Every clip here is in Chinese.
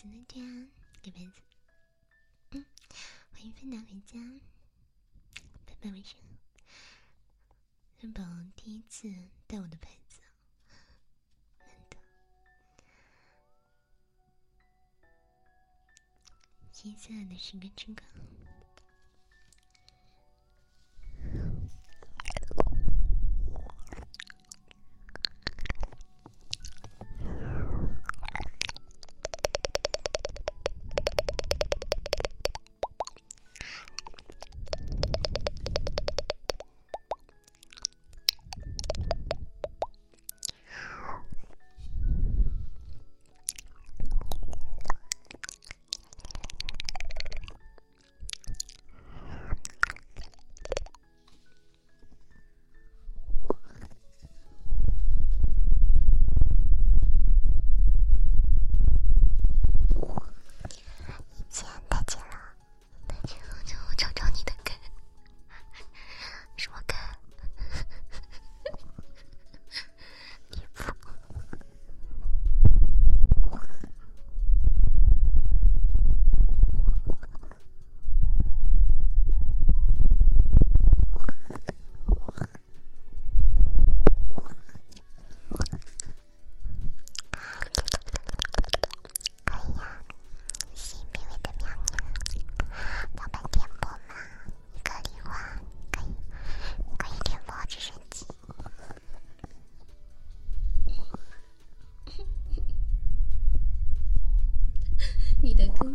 子了，对啊，给杯子。嗯，欢迎芬达回家，拜拜，晚上。珍宝第一次带我的牌子，难得。金色的十个这个。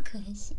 可惜。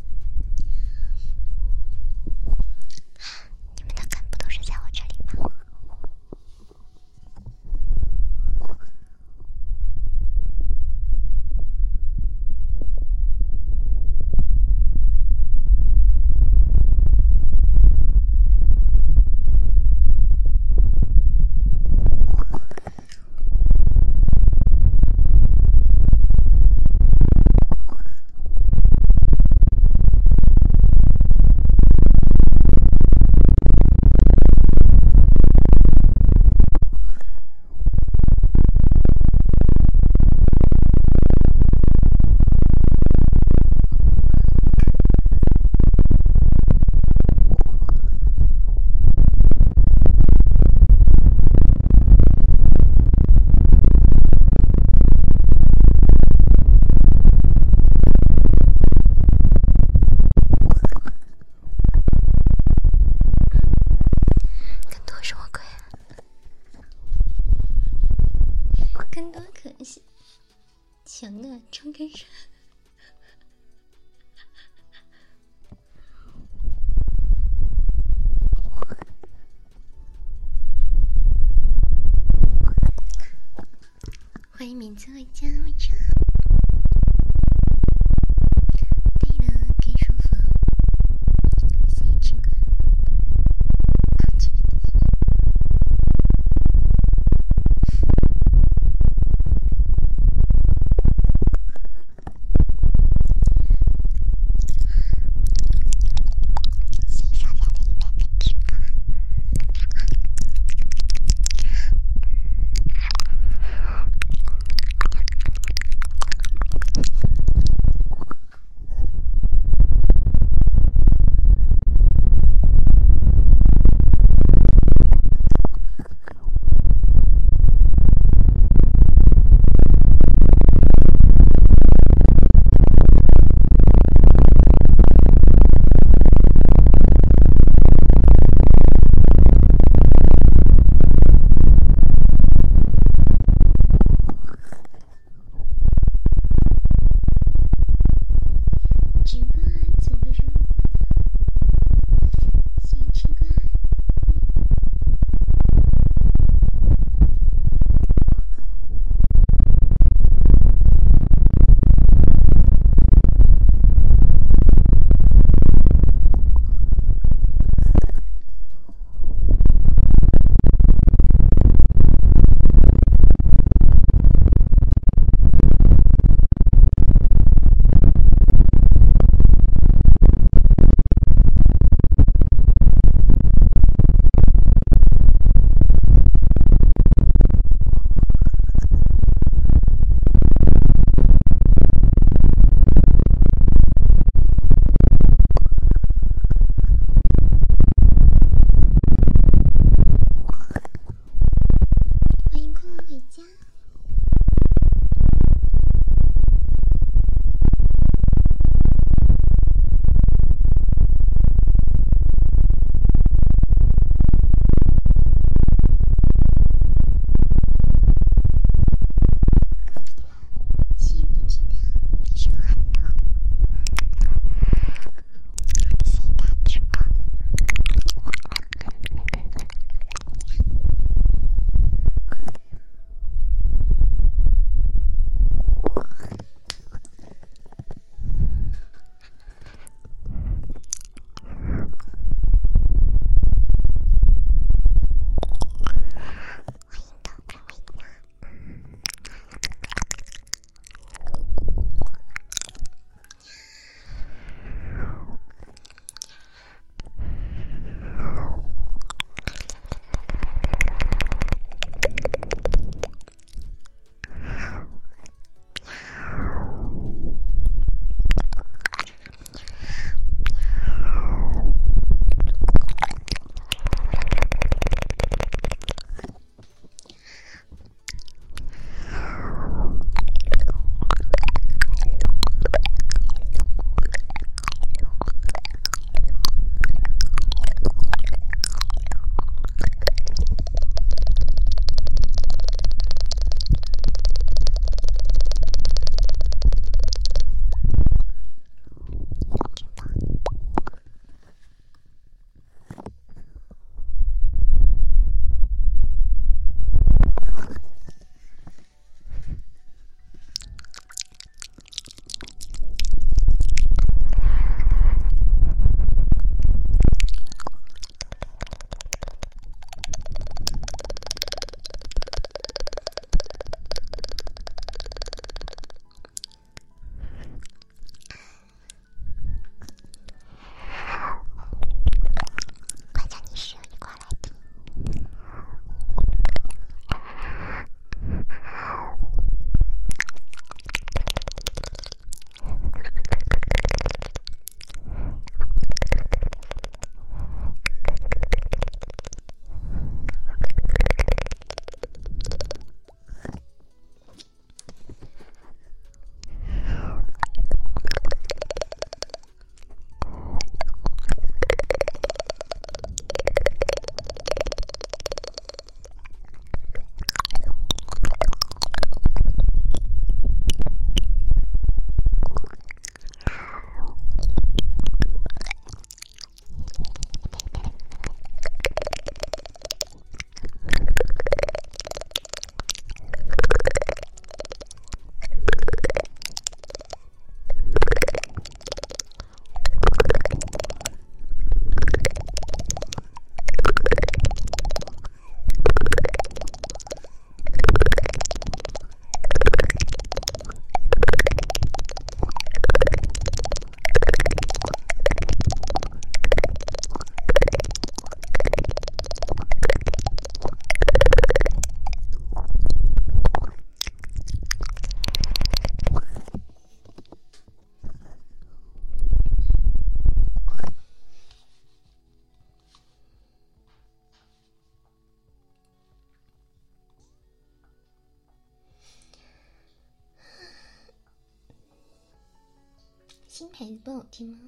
牌子不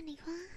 茉莉花？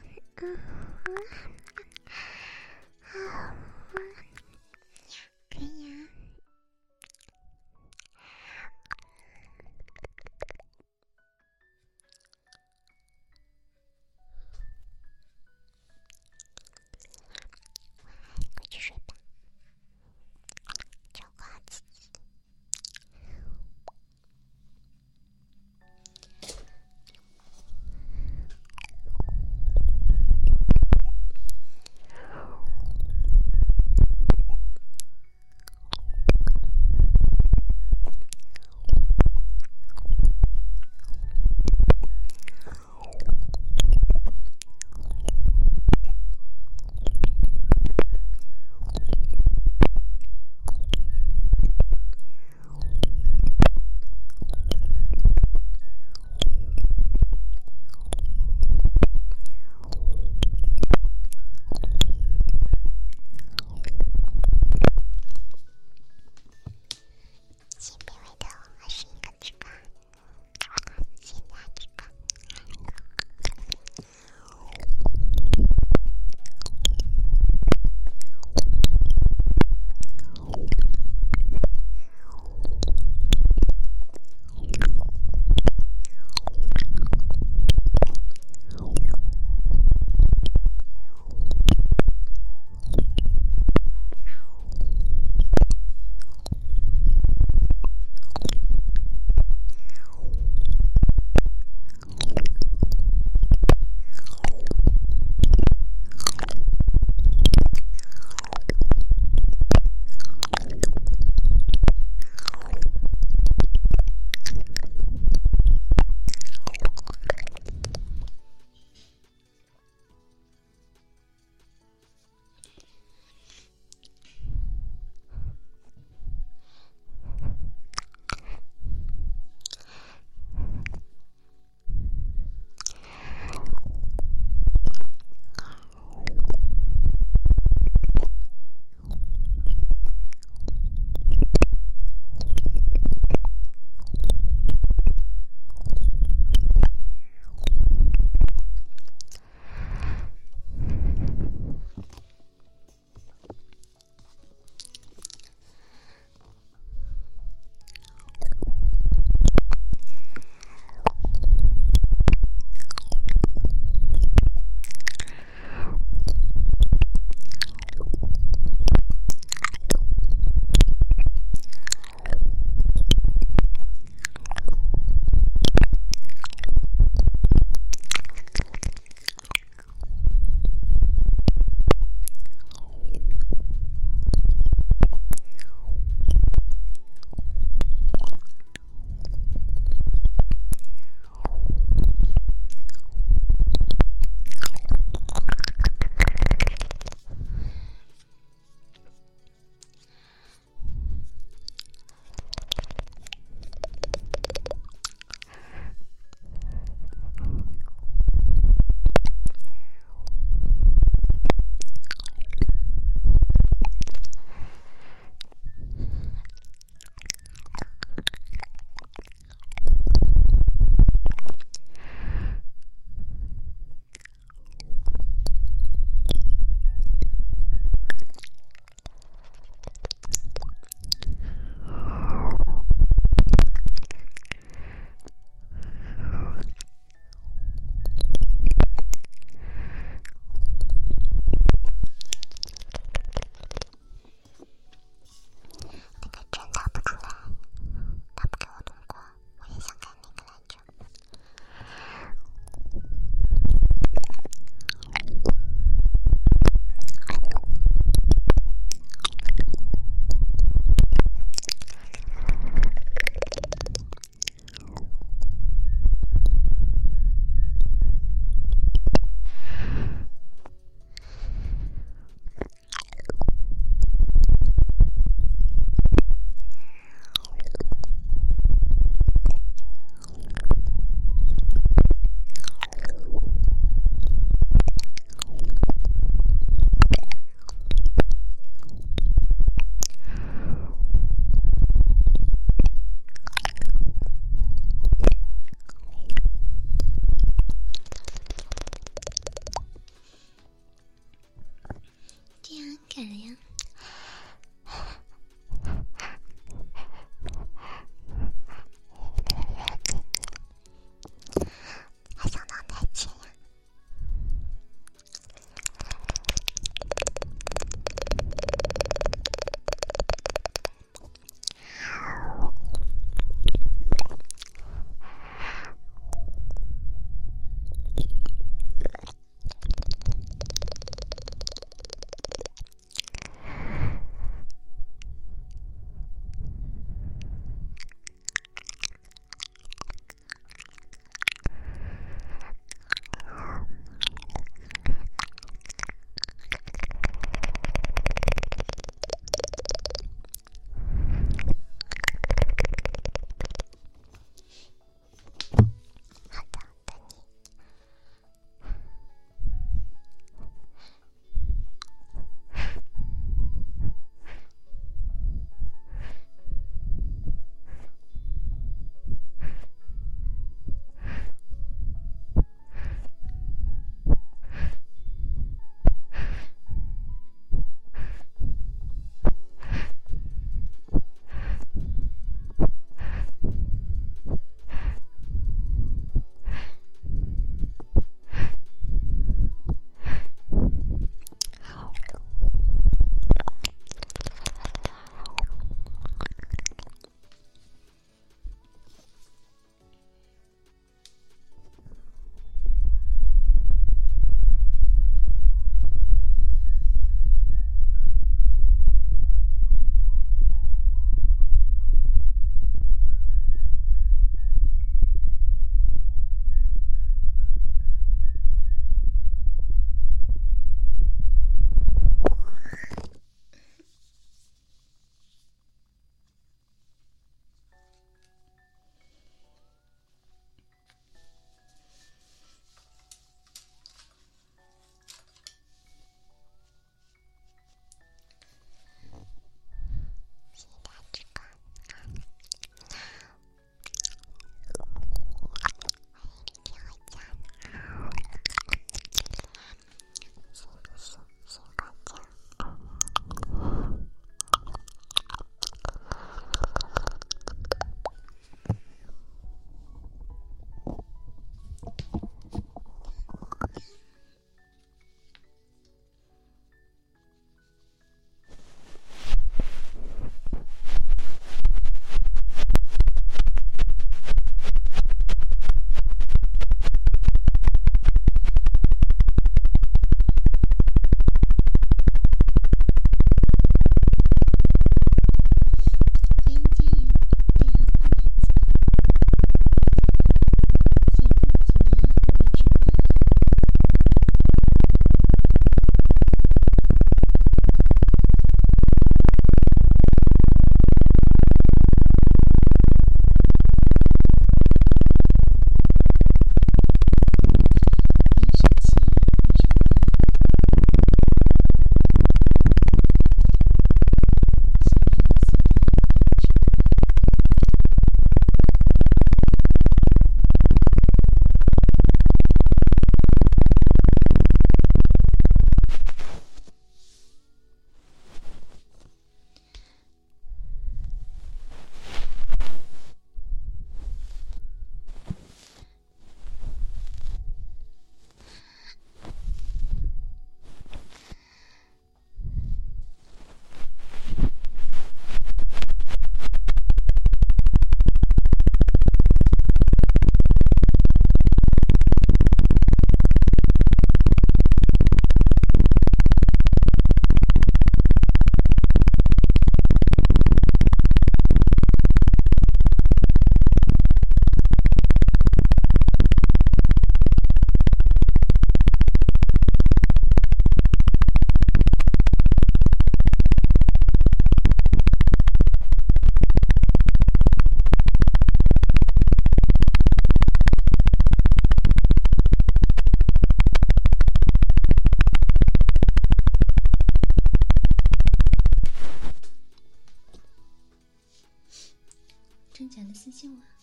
真假的私信我。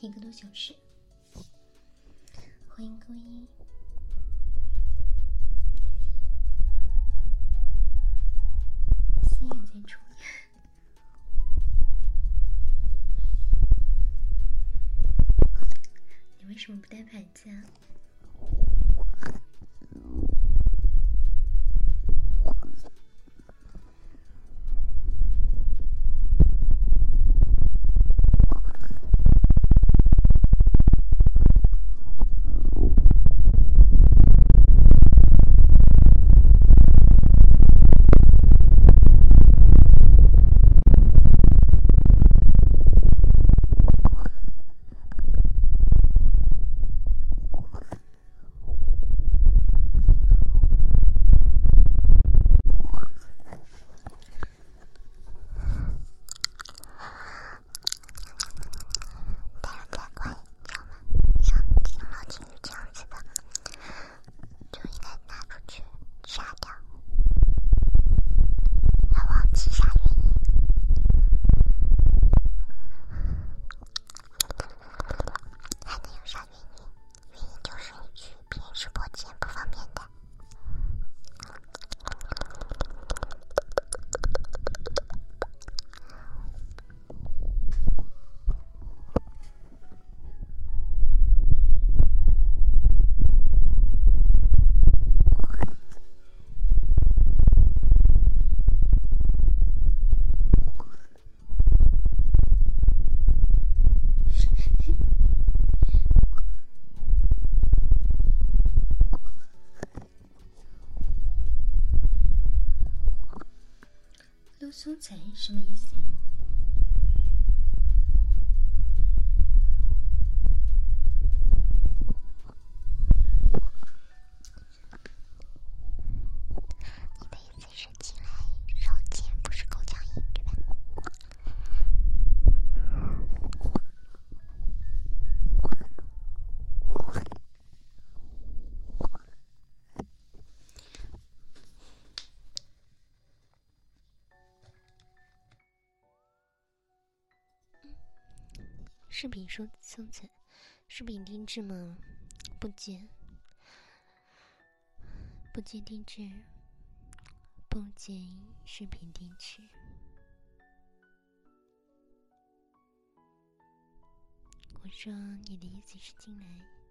一个多小时，欢迎勾一，思雨在出演，你为什么不带牌子啊？素材什么意思？频说生存，视频定制吗？不接，不接定制，不接视频定制。我说你的意思是进来，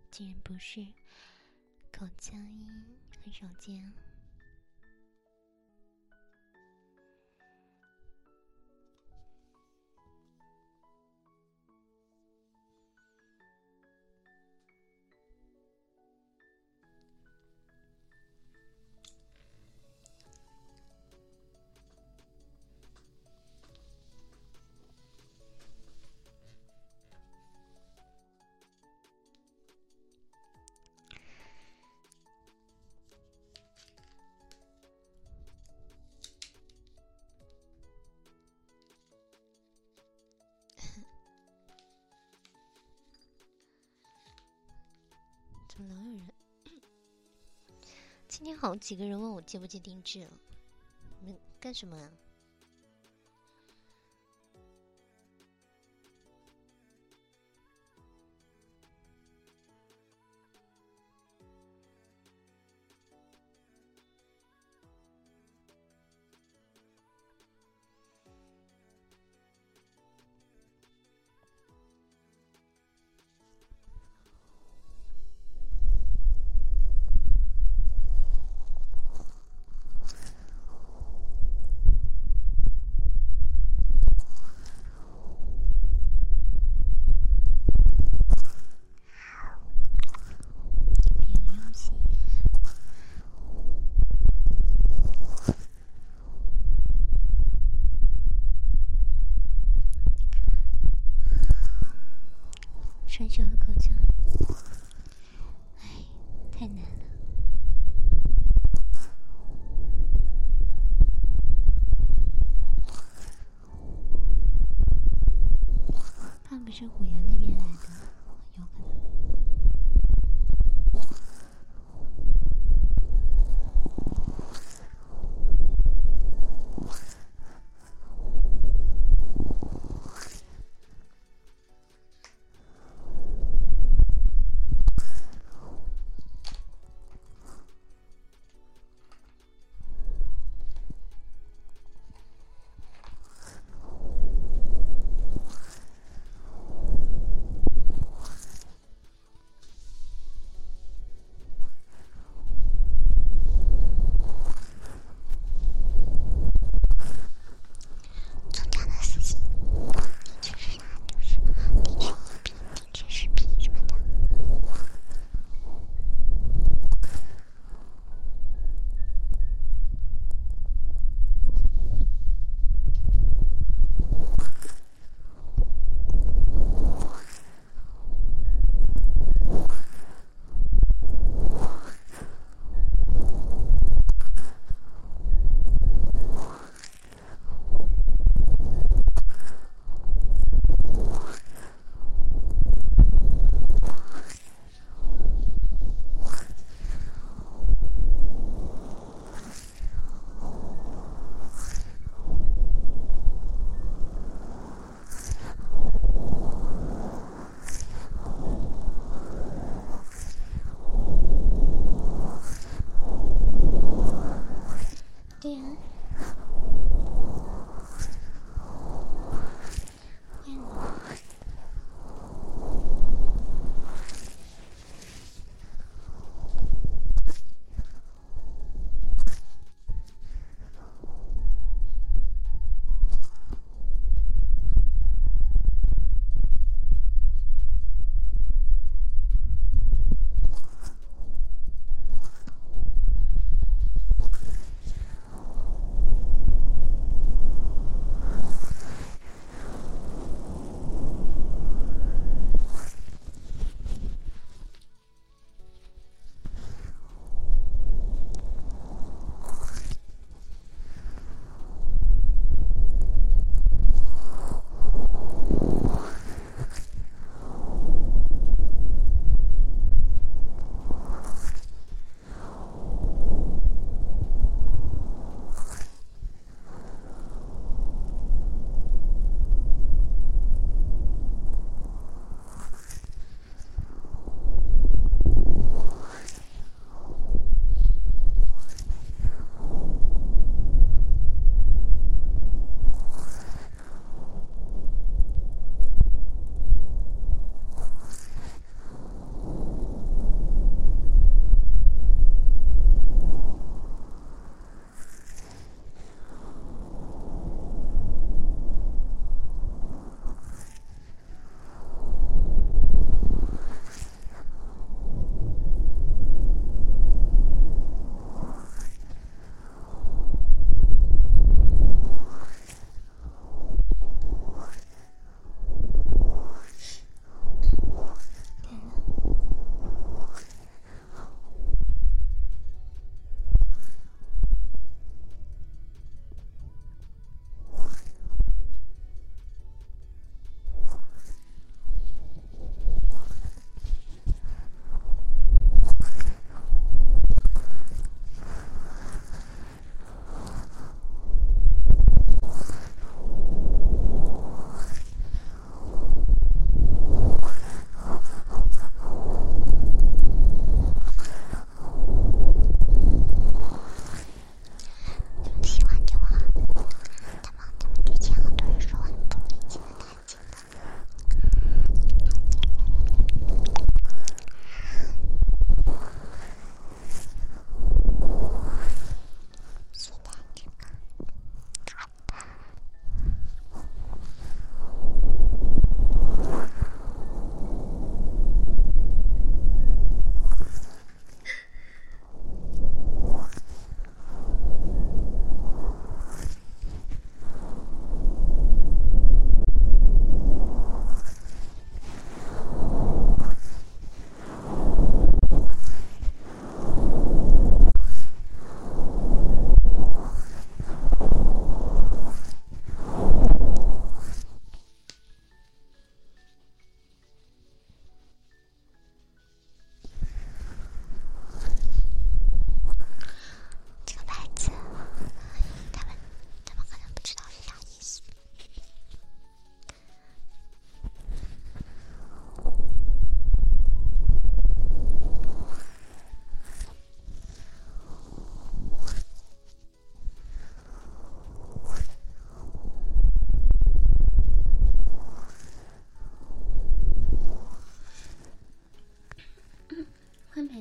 竟然不是口腔音，很少见。老有人。今天好几个人问我接不接定制啊你们干什么啊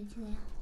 你来呀。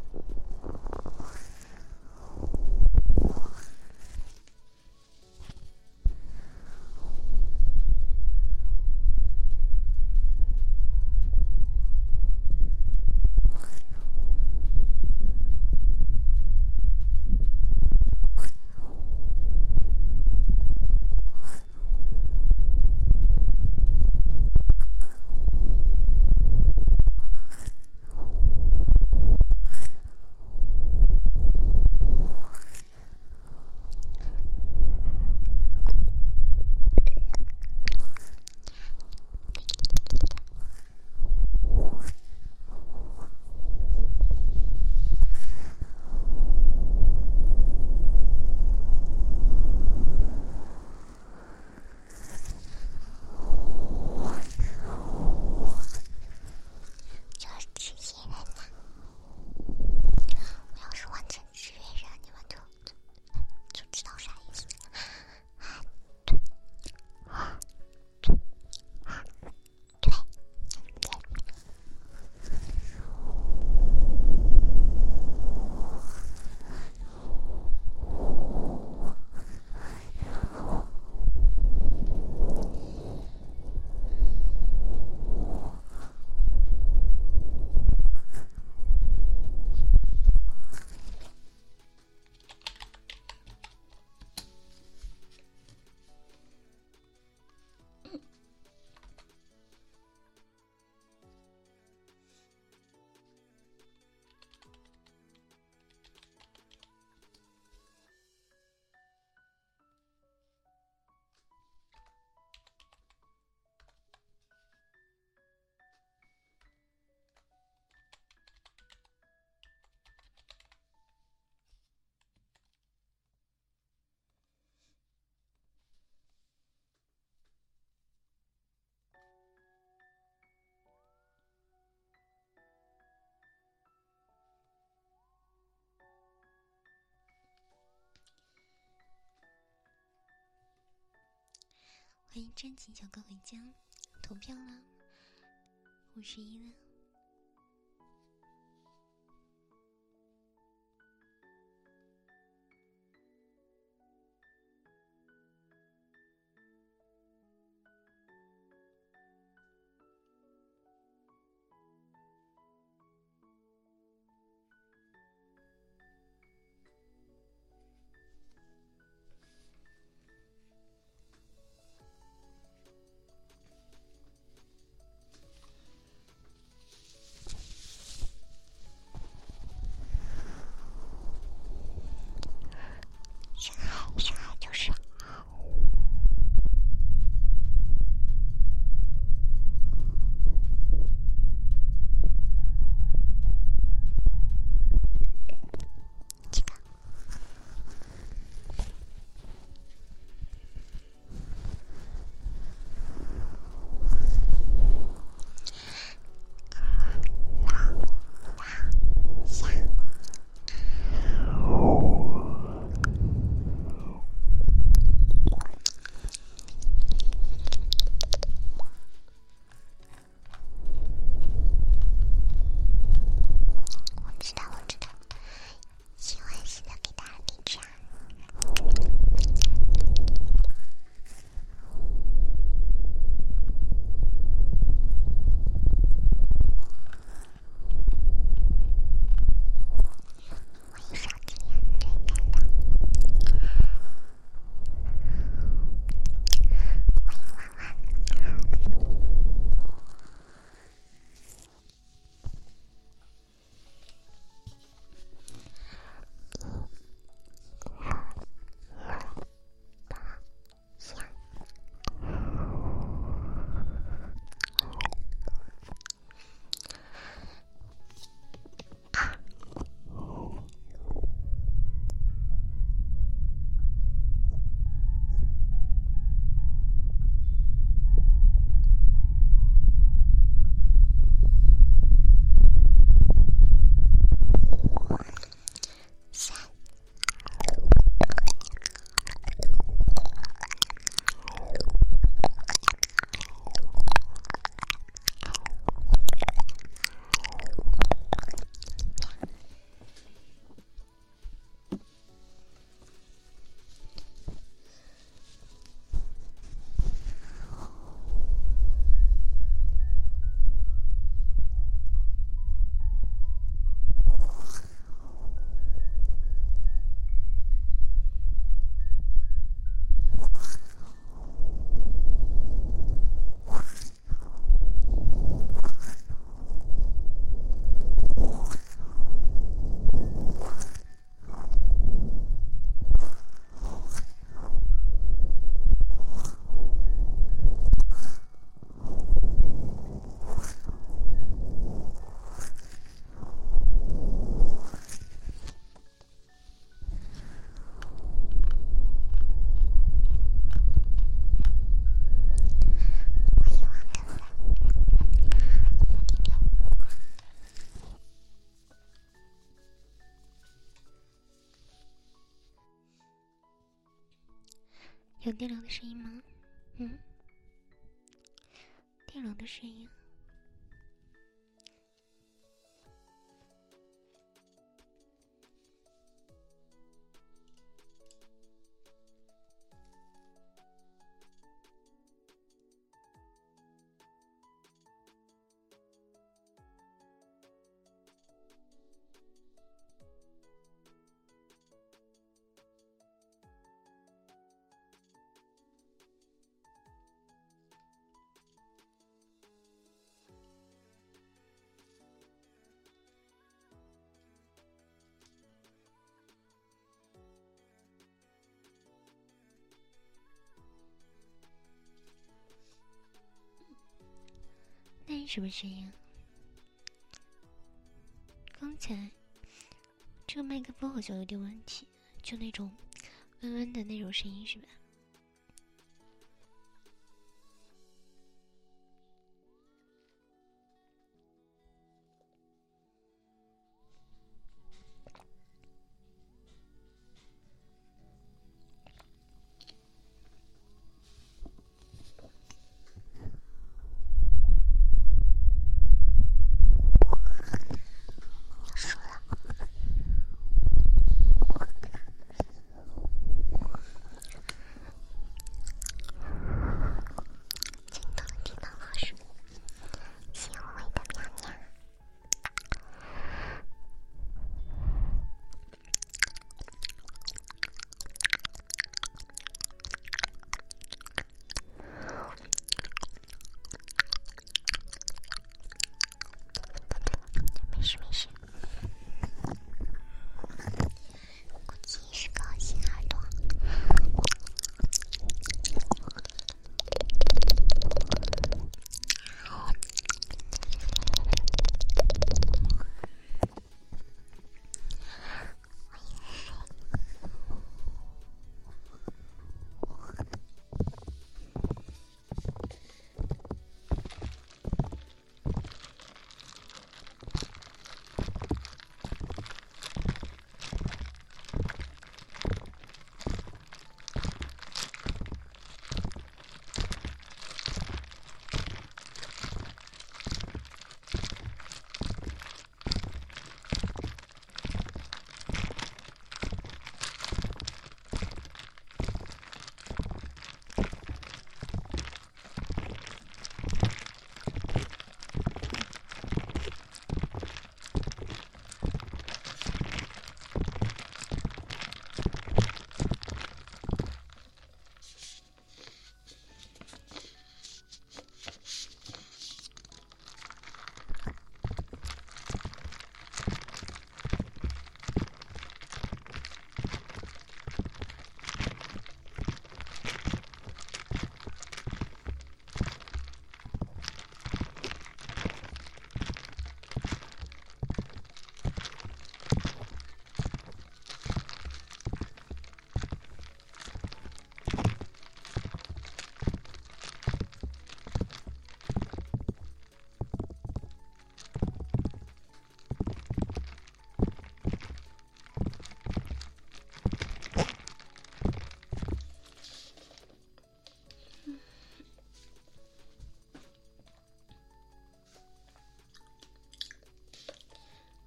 欢迎真情小哥回家，投票啦，五十一了。有电流的声音吗？什么声音？刚才这个麦克风好像有点问题，就那种温温的那种声音，是吧？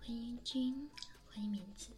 欢迎君，欢迎名字。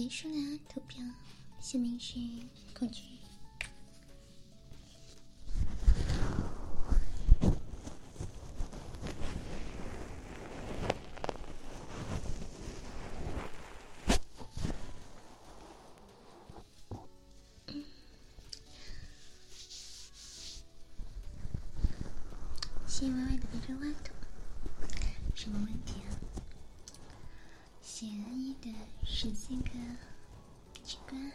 结束了投票，下面是口诀。细歪歪的别说话筒，什么问题啊？简易的十三个机关，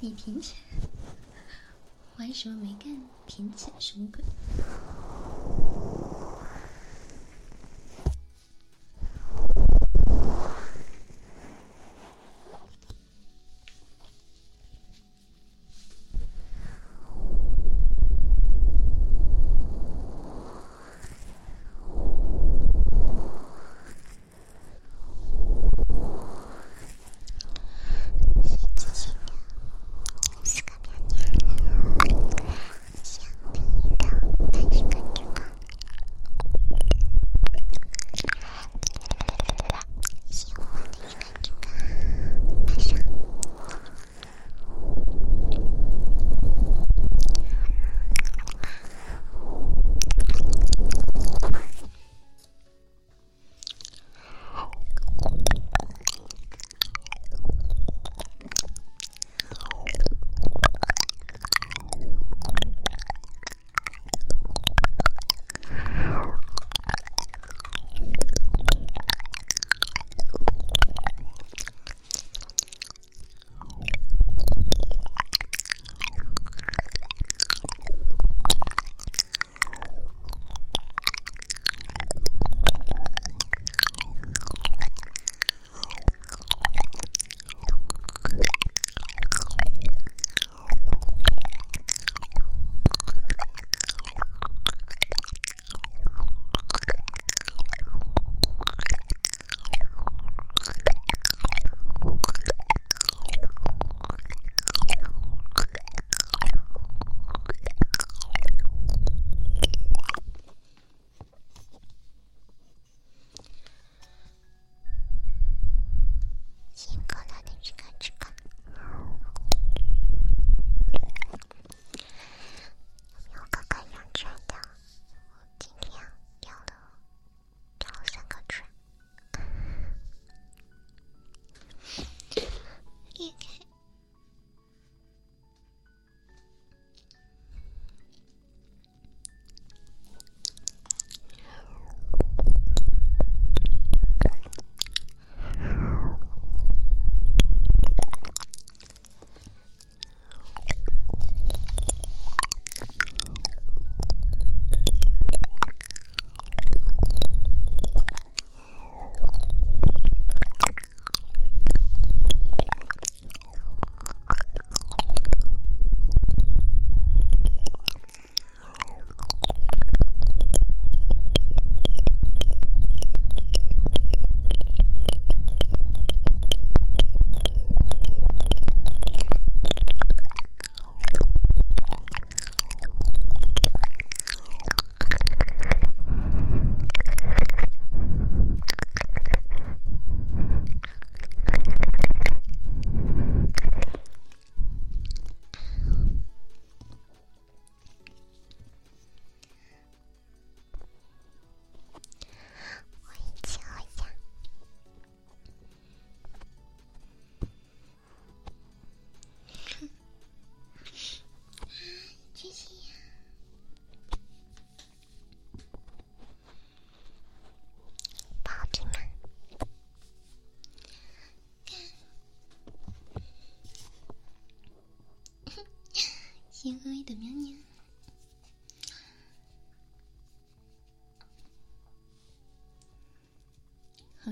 你停止！玩什么没干？停止什么鬼？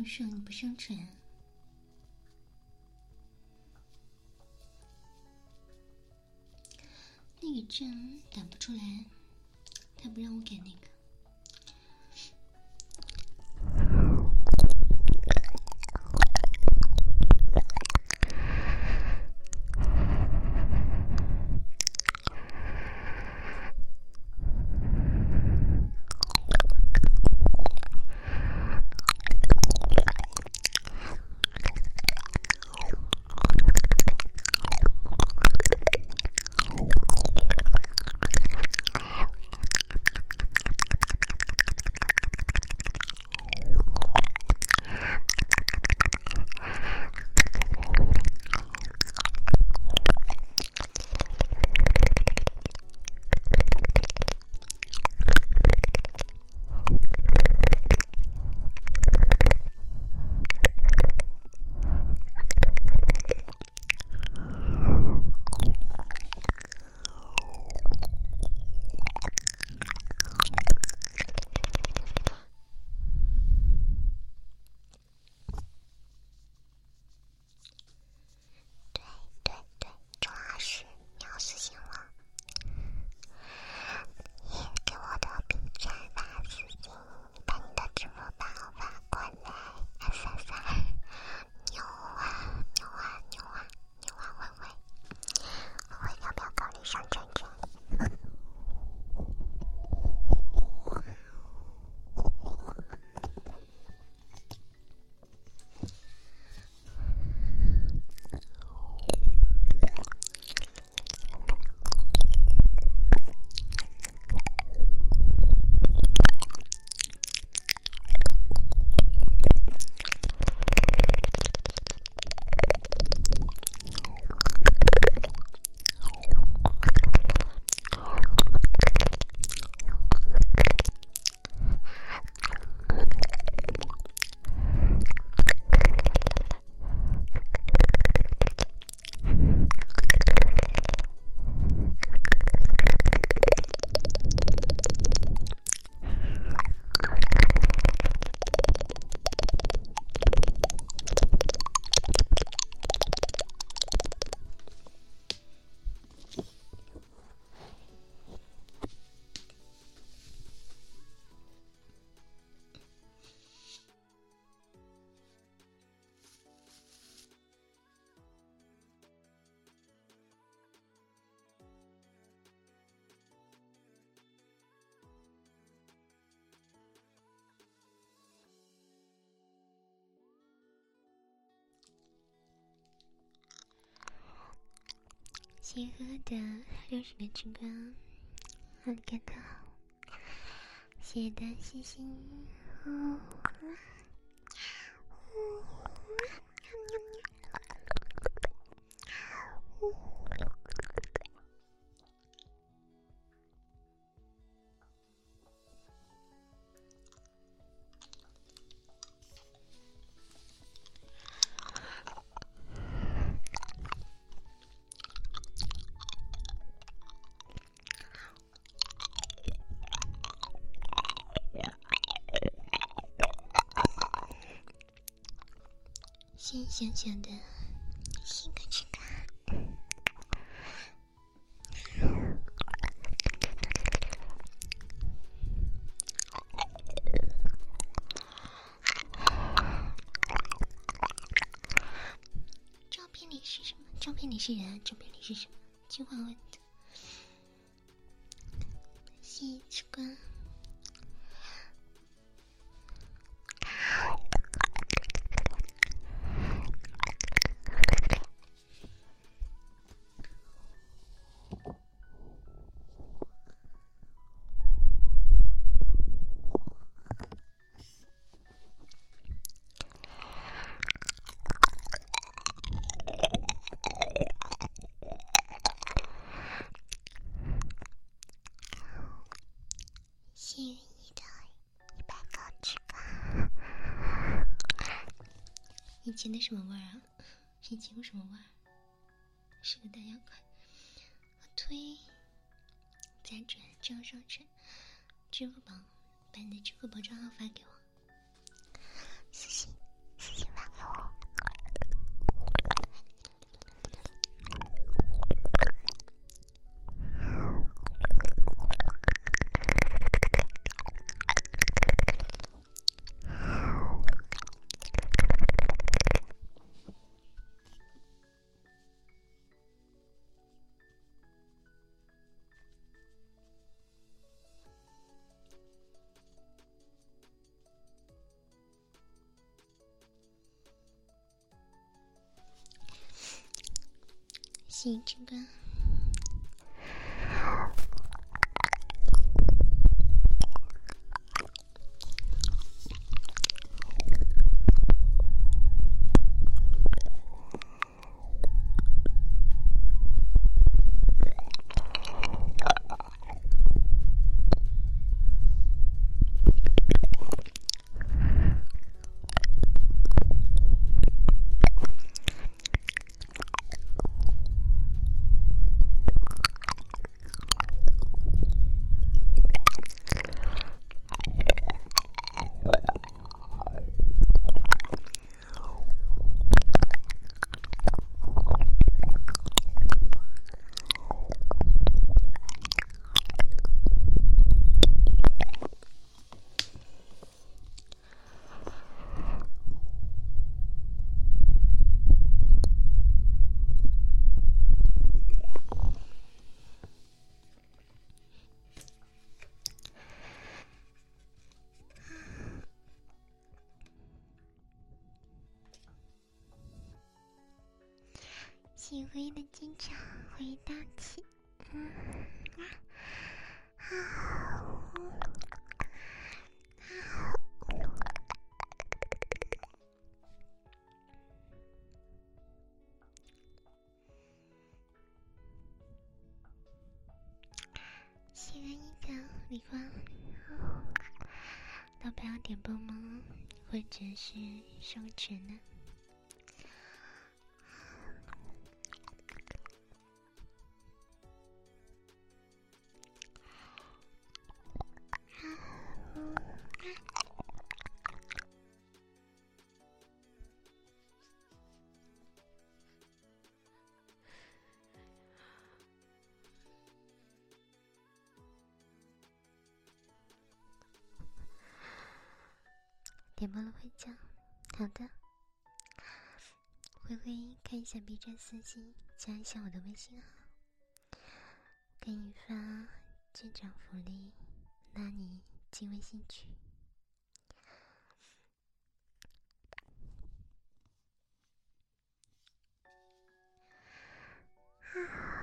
好爽！你不上传，那个证打不出来，他不让我改那个。谢呵的六十个之光，好感动，谢谢大星星，哦，小小的，新个翅膀。照片里是什么？照片里是人，照片里是什么？句话问前的什么味儿啊？以前有什么味儿？是个大妖怪。我推，再转，账上去支付宝，把你的支付宝账号发给我。你这个。回忆的机场回大气，嗯啊啊谢安逸的礼花，要不要点播吗？或者是收钱呢？点播了会讲，好的。灰灰看一下 B 站私信，加一下我的微信号，给你发舰长福利，拉你进微信群。天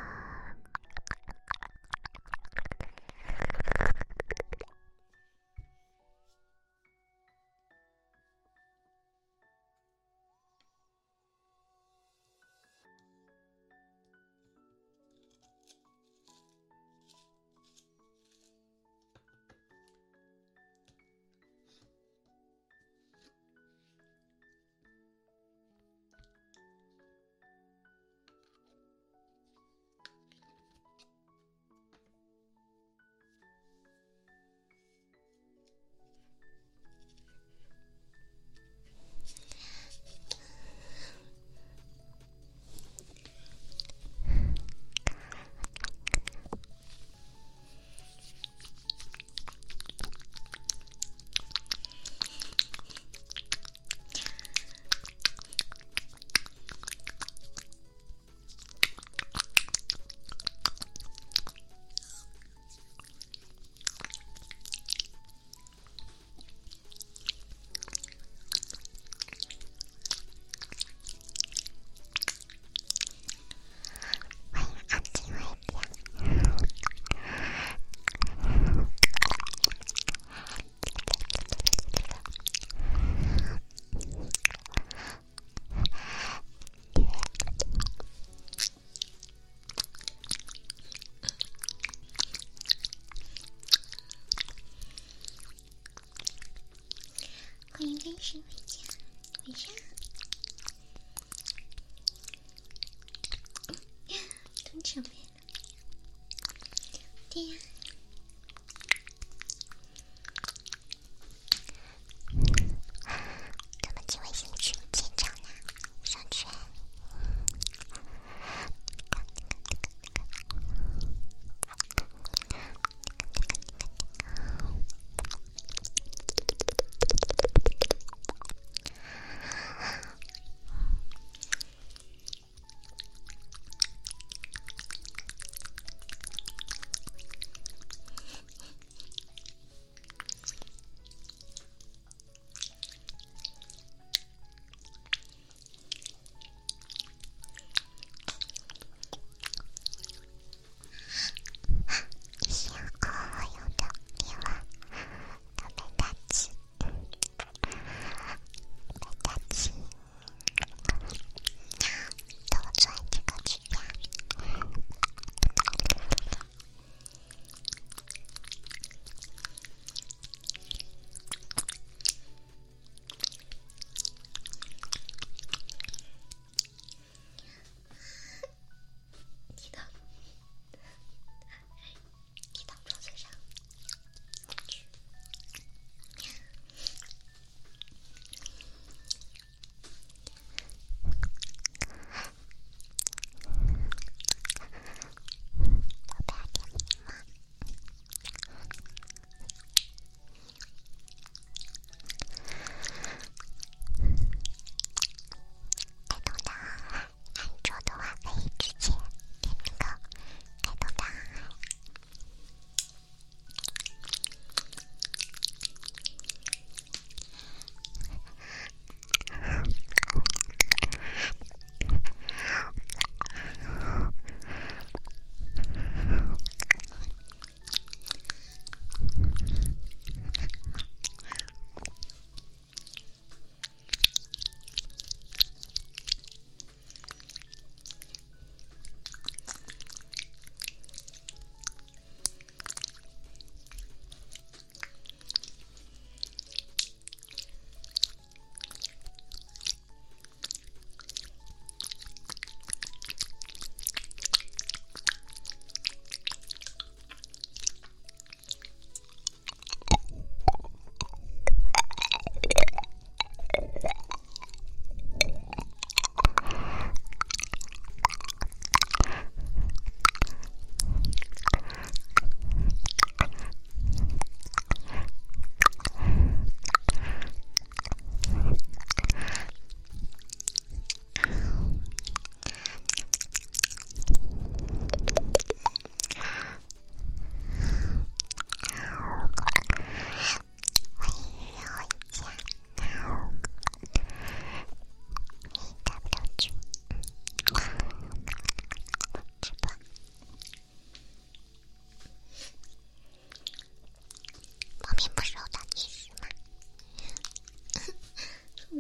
是回家，回家。都准备了，对呀。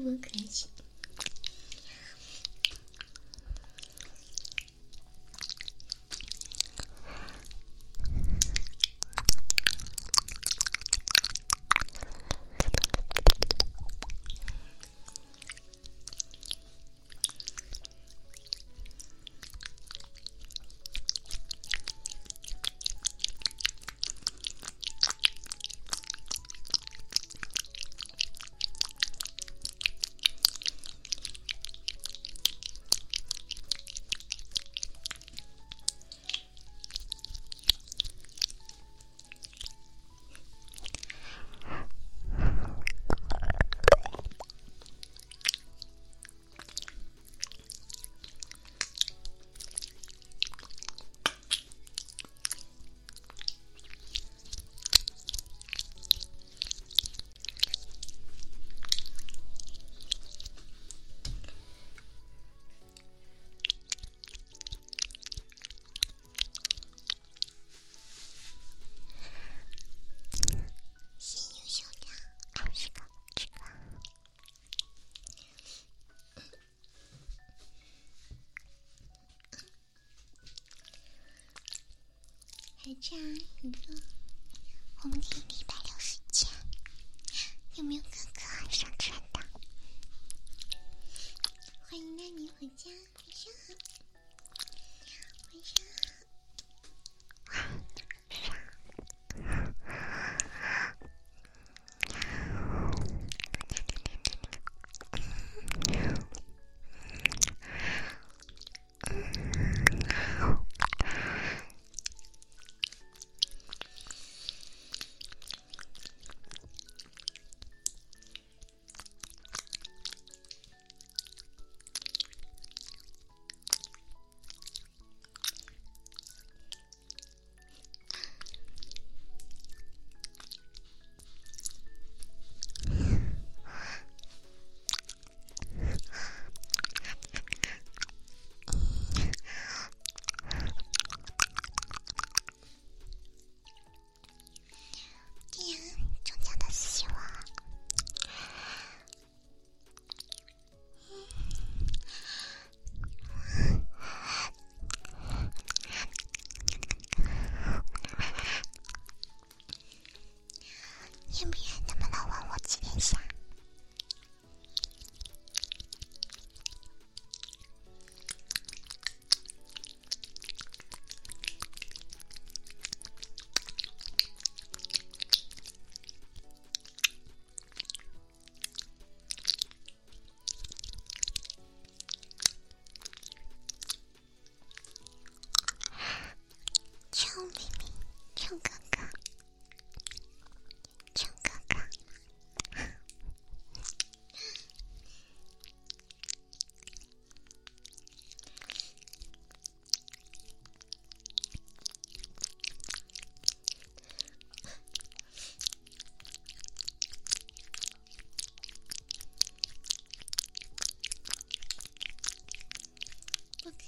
我开心回家，哥哥，我们可以礼拜六睡觉。有没有哥哥上床的？欢迎娜妮回家，晚上好。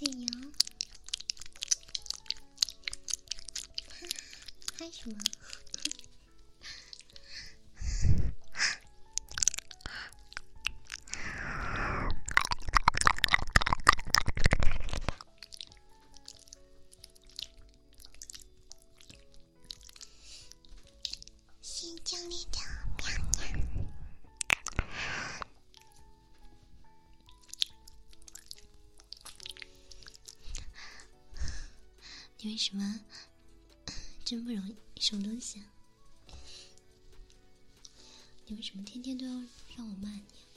可以哦，嗨什么？你为什么真不容易？什么东西啊？你为什么天天都要让我骂你？啊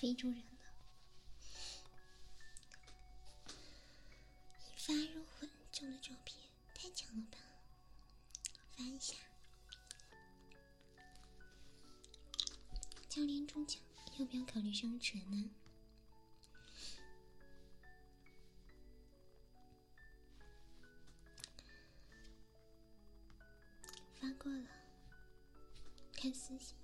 非洲人了，一发入魂中的照片太强了吧？发一下，教练中奖，要不要考虑上传呢？发过了。看私信，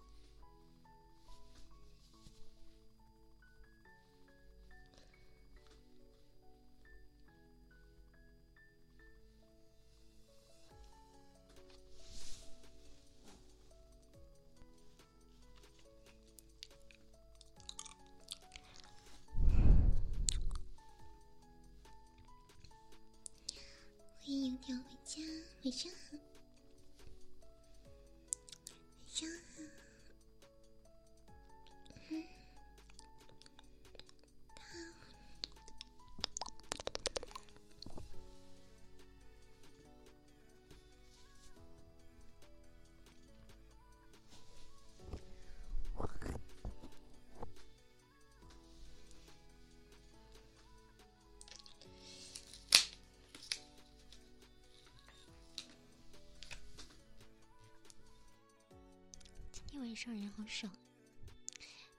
晚上人好少，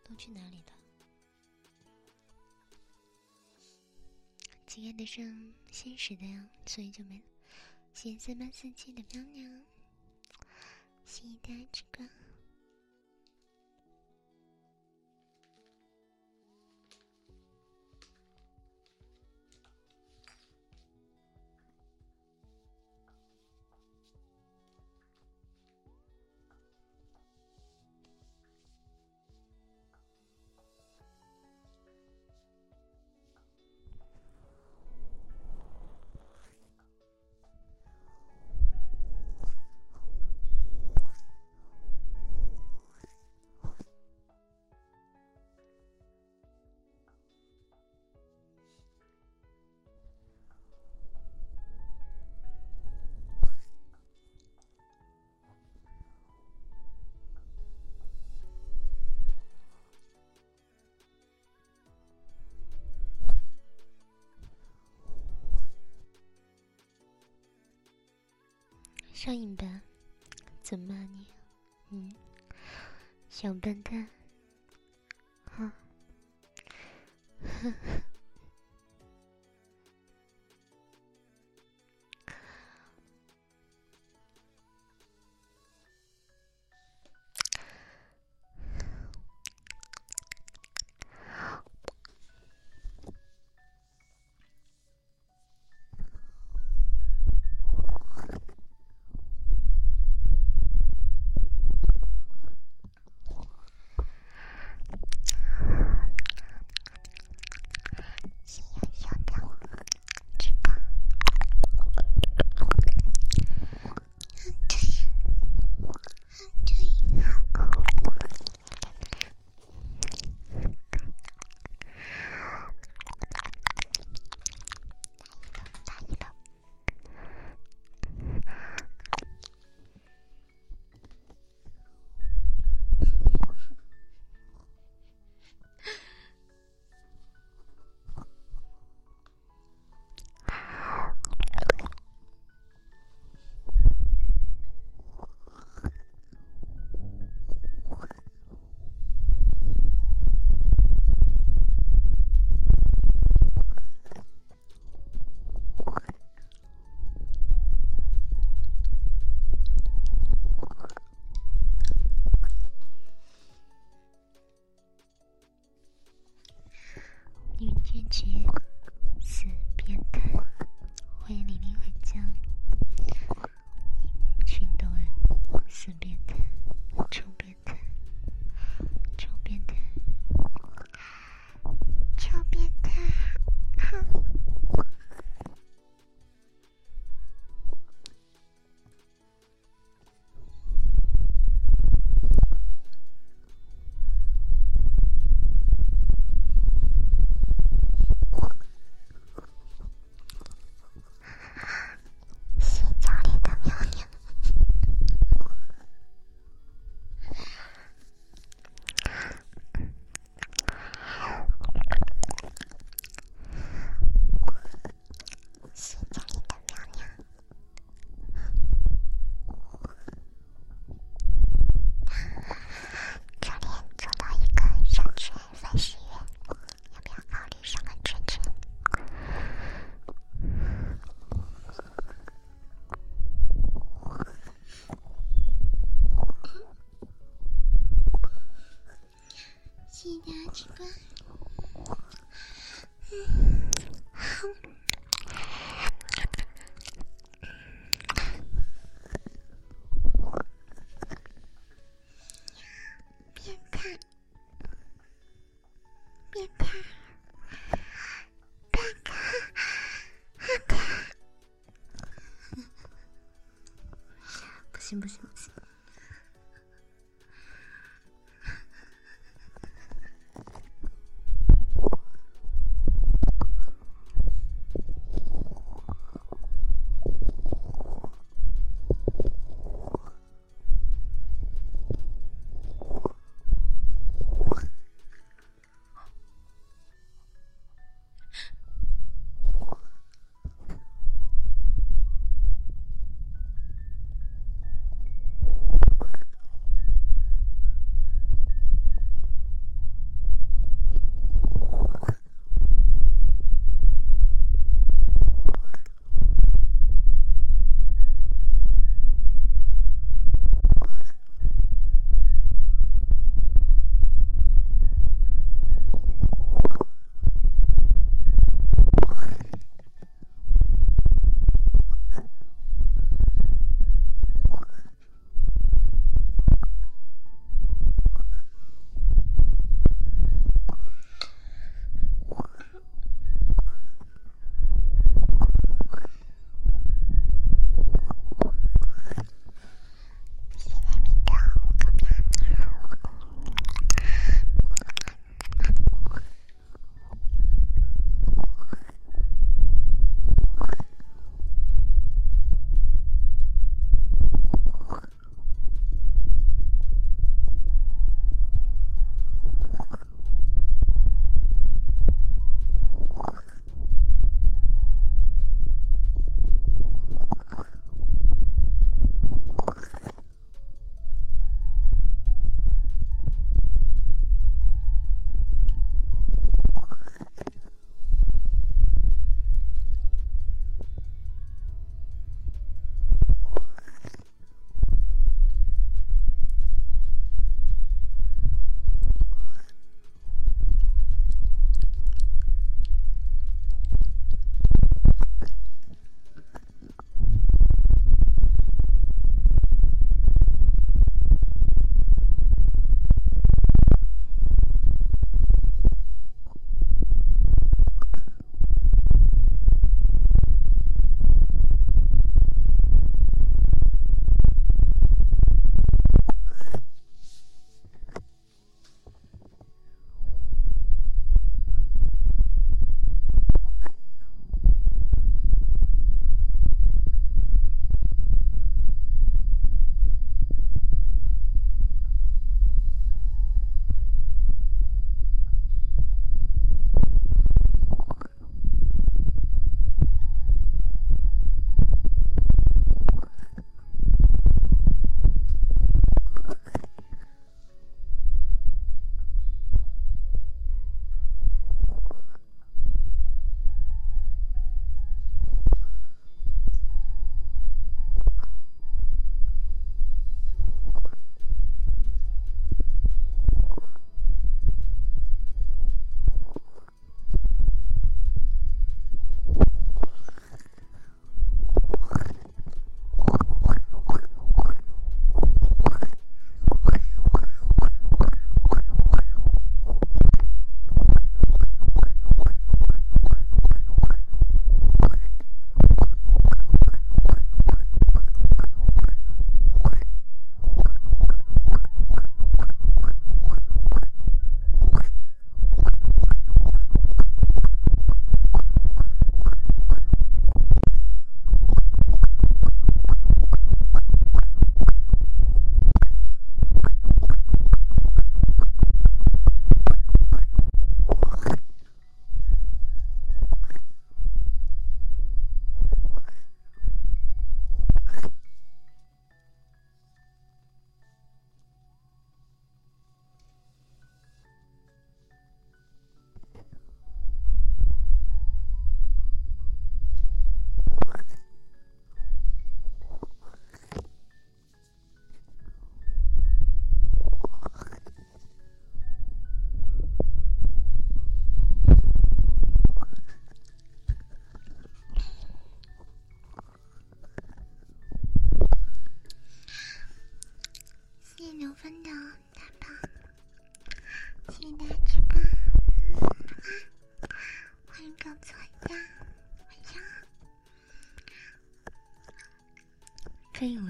都去哪里了？亲爱的上现实的呀，所以就没了。谢谢三八四七的漂亮，谢谢大家支持。上瘾吧，怎么你？嗯。小笨蛋。啊。呵呵。行不行？不行。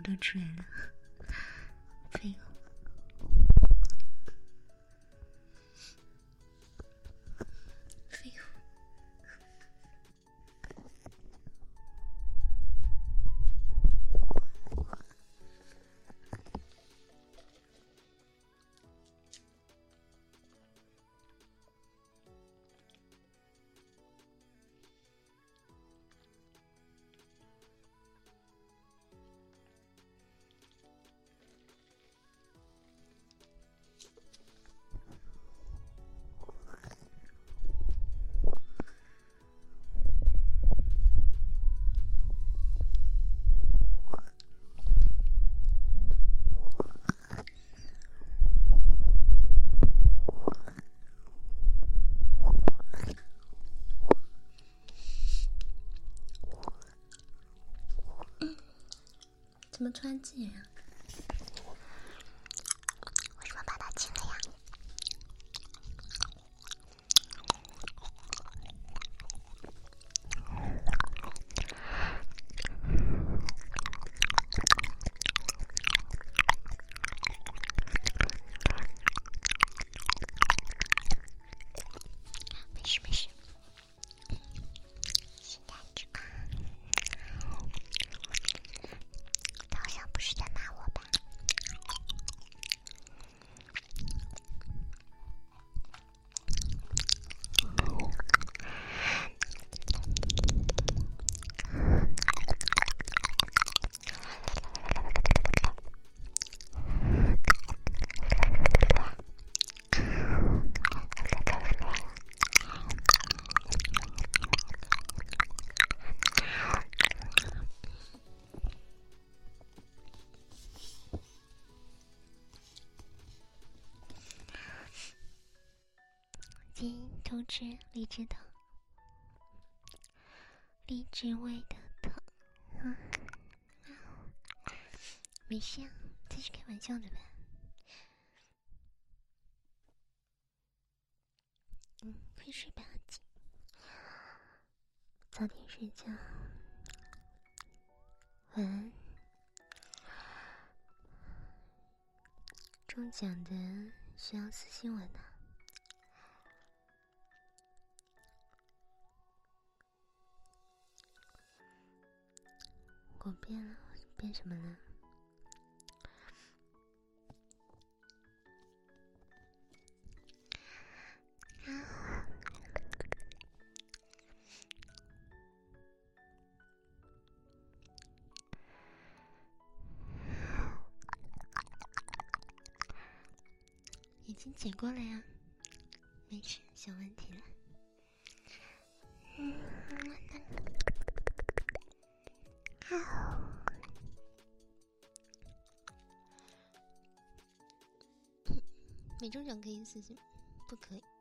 都出来了，怎么突然禁言啊？通知荔枝糖，荔枝味的糖，没事啊，这是开玩笑的吧？嗯，快睡吧，早点睡觉，晚安。中奖的需要私信我呢。我变了，变什么了？已经解过了呀，没事，小问题了。嗯。没中奖可以私信，不可以。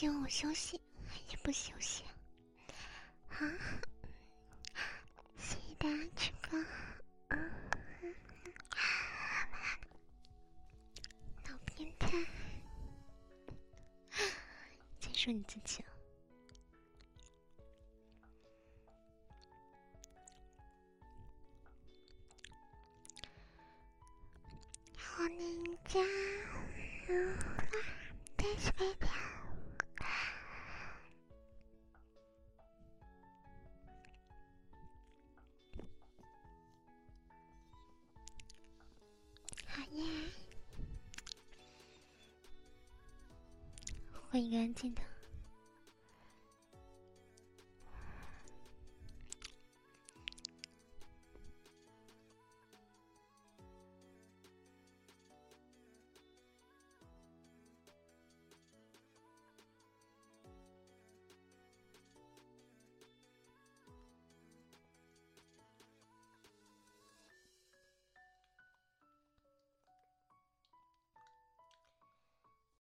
希望我休息还是不休息啊？谢谢大家直播。嗯，老变态，再说你自己换一个安静的。